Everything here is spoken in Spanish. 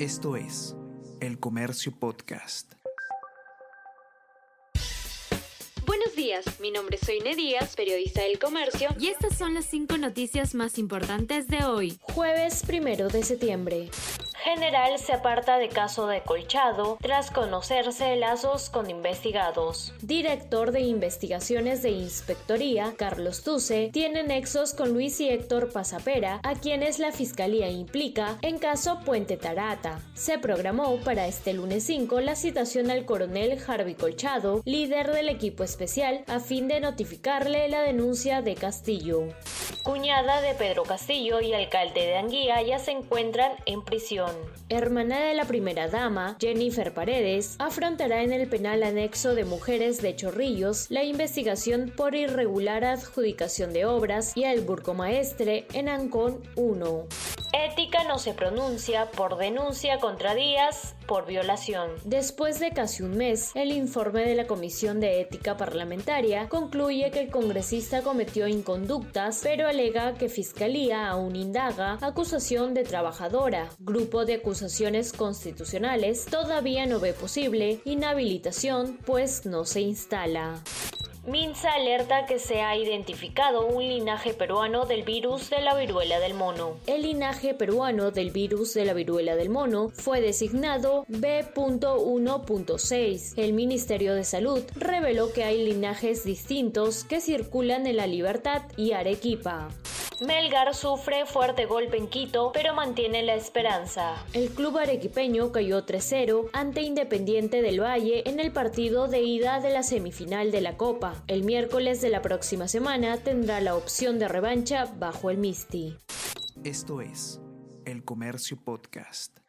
Esto es El Comercio Podcast. Buenos días, mi nombre es Soine Díaz, periodista del Comercio, y estas son las cinco noticias más importantes de hoy, jueves primero de septiembre. General se aparta de caso de Colchado tras conocerse lazos con investigados. Director de Investigaciones de Inspectoría, Carlos Tuce, tiene nexos con Luis y Héctor Pasapera, a quienes la Fiscalía implica en caso Puente Tarata. Se programó para este lunes 5 la citación al coronel Harvey Colchado, líder del equipo especial, a fin de notificarle la denuncia de Castillo. Cuñada de Pedro Castillo y alcalde de Anguía ya se encuentran en prisión. Hermana de la primera dama, Jennifer Paredes, afrontará en el penal anexo de mujeres de Chorrillos la investigación por irregular adjudicación de obras y el burcomaestre en Ancón 1. Ética no se pronuncia por denuncia contra Díaz por violación. Después de casi un mes, el informe de la Comisión de Ética Parlamentaria concluye que el congresista cometió inconductas, pero alega que Fiscalía aún indaga acusación de trabajadora. Grupo de acusaciones constitucionales todavía no ve posible inhabilitación, pues no se instala. Minsa alerta que se ha identificado un linaje peruano del virus de la viruela del mono. El linaje peruano del virus de la viruela del mono fue designado B.1.6. El Ministerio de Salud reveló que hay linajes distintos que circulan en La Libertad y Arequipa. Melgar sufre fuerte golpe en Quito, pero mantiene la esperanza. El club arequipeño cayó 3-0 ante Independiente del Valle en el partido de ida de la semifinal de la Copa. El miércoles de la próxima semana tendrá la opción de revancha bajo el Misti. Esto es El Comercio Podcast.